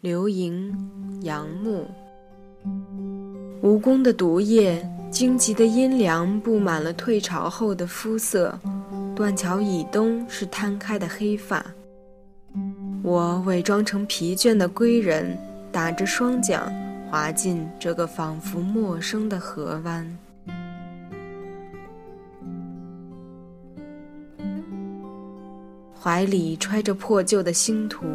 流萤、杨木。蜈蚣的毒液，荆棘的阴凉，布满了退潮后的肤色。断桥以东是摊开的黑发。我伪装成疲倦的归人，打着双桨，滑进这个仿佛陌生的河湾。怀里揣着破旧的星图，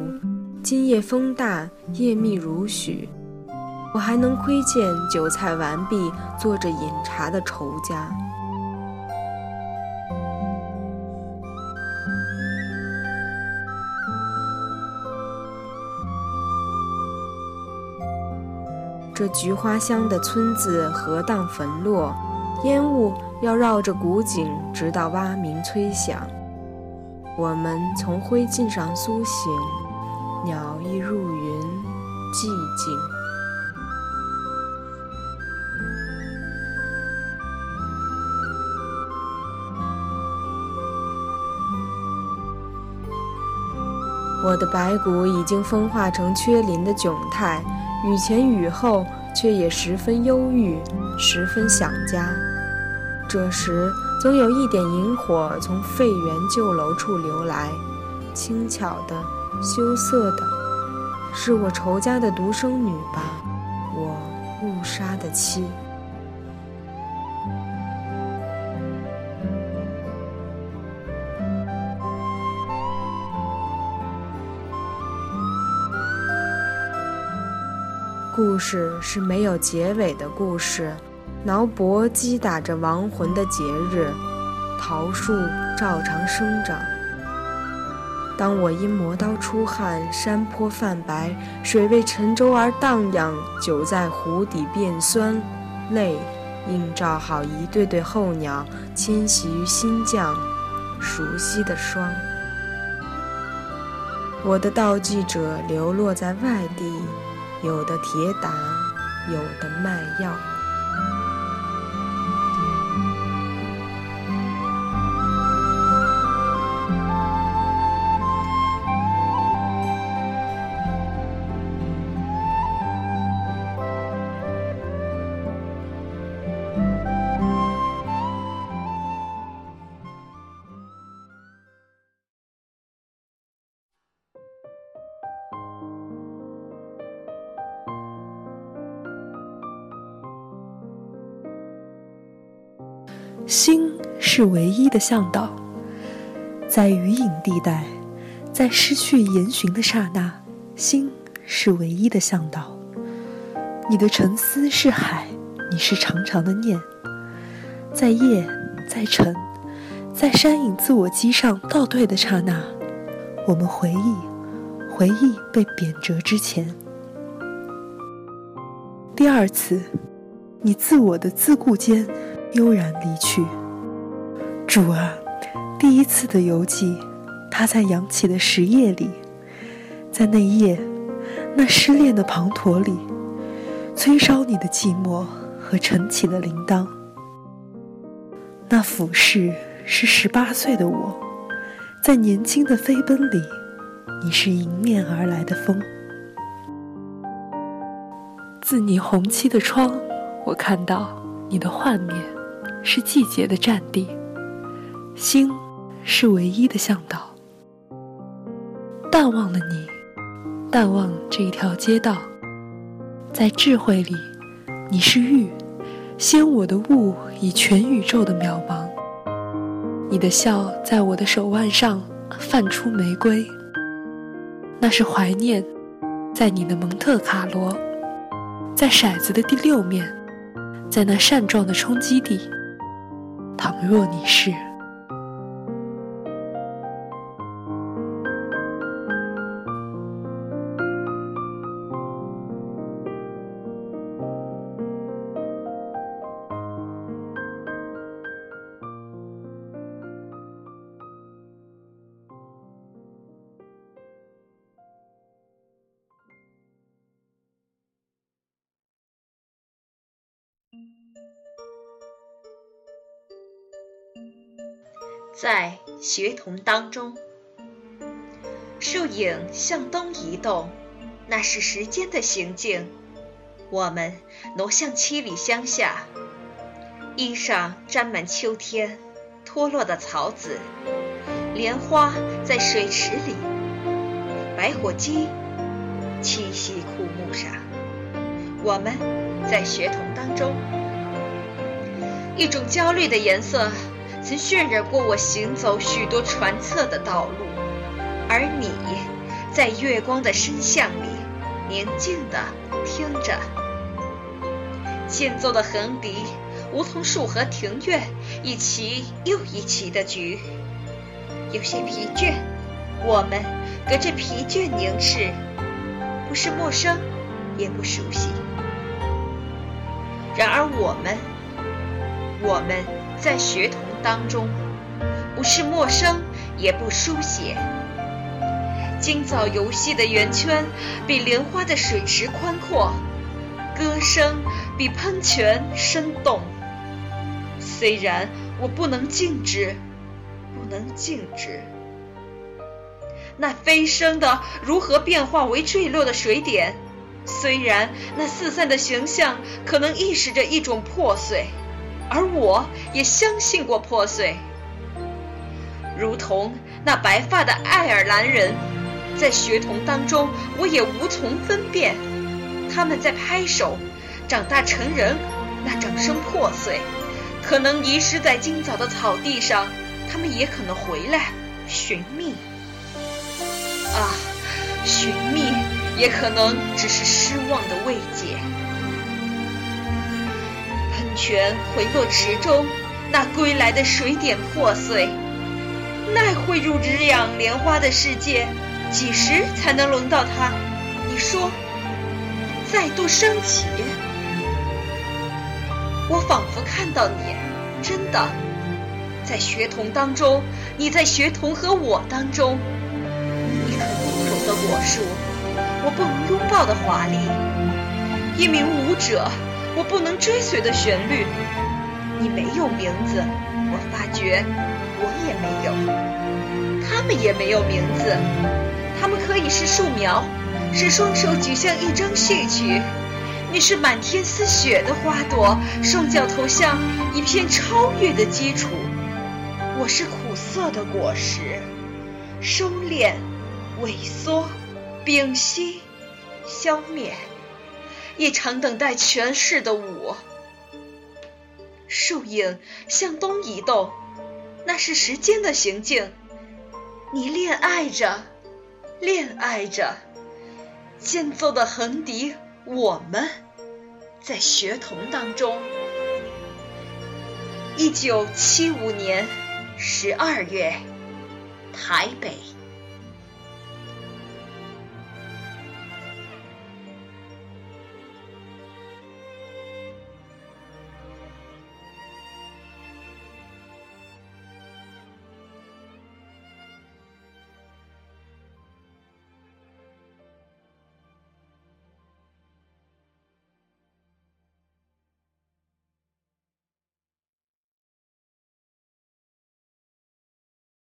今夜风大，夜密如许。我还能窥见酒菜完毕，坐着饮茶的仇家。这菊花香的村子河荡坟落，烟雾要绕着古井，直到蛙鸣催响。我们从灰烬上苏醒，鸟亦入云，寂静。我的白骨已经风化成缺鳞的窘态，雨前雨后，却也十分忧郁，十分想家。这时，总有一点萤火从废园旧楼处流来，轻巧的，羞涩的，是我仇家的独生女吧？我误杀的妻。故事是没有结尾的故事，挠脖击打着亡魂的节日，桃树照常生长。当我因磨刀出汗，山坡泛白，水为沉舟而荡漾，酒在壶底变酸，泪映照好一对对候鸟迁徙于新疆，熟悉的霜。我的悼祭者流落在外地。有的铁打，有的卖药。心是唯一的向导，在余影地带，在失去言寻的刹那，心是唯一的向导。你的沉思是海，你是长长的念，在夜，在晨，在山影自我机上倒退的刹那，我们回忆，回忆被贬谪之前。第二次，你自我的自顾间。悠然离去，主啊，第一次的游记，他在扬起的石叶里，在那夜，那失恋的滂沱里，催烧你的寂寞和晨起的铃铛。那俯视是十八岁的我，在年轻的飞奔里，你是迎面而来的风。自你红漆的窗，我看到你的幻灭。是季节的战地，星是唯一的向导。淡忘了你，淡忘这一条街道，在智慧里，你是玉，先我的物以全宇宙的渺茫。你的笑在我的手腕上泛出玫瑰，那是怀念，在你的蒙特卡罗，在骰子的第六面，在那扇状的冲击地。倘若你是。在学童当中，树影向东移动，那是时间的行径。我们挪向七里乡下，衣裳沾满秋天脱落的草籽，莲花在水池里，白火鸡栖息枯木上。我们在学童当中，一种焦虑的颜色曾渲染过我行走许多船侧的道路，而你在月光的深巷里宁静地听着。间奏的横笛，梧桐树和庭院一齐又一齐的局，有些疲倦。我们隔着疲倦凝视，不是陌生，也不熟悉。然而我们，我们在学徒当中，不是陌生，也不书写。今早游戏的圆圈，比莲花的水池宽阔。歌声比喷泉生动，虽然我不能静止，不能静止。那飞升的如何变化为坠落的水点？虽然那四散的形象可能预示着一种破碎，而我也相信过破碎。如同那白发的爱尔兰人，在学童当中，我也无从分辨。他们在拍手，长大成人，那掌声破碎，可能遗失在今早的草地上。他们也可能回来寻觅，啊，寻觅也可能只是失望的慰藉。泉回落池中，那归来的水点破碎，奈汇入日养莲花的世界，几时才能轮到它？你说？再度升起，我仿佛看到你，真的，在学童当中，你在学童和我当中，一棵枯荣的果树，我不能拥抱的华丽，一名舞者，我不能追随的旋律。你没有名字，我发觉我也没有，他们也没有名字，他们可以是树苗。是双手举向一张序曲，你是满天丝雪的花朵，双脚投向一片超越的基础。我是苦涩的果实，收敛、萎缩、屏息、消灭，一场等待诠释的舞。树影向东移动，那是时间的行径。你恋爱着，恋爱着。间奏的横笛，我们在学童当中。一九七五年十二月，台北。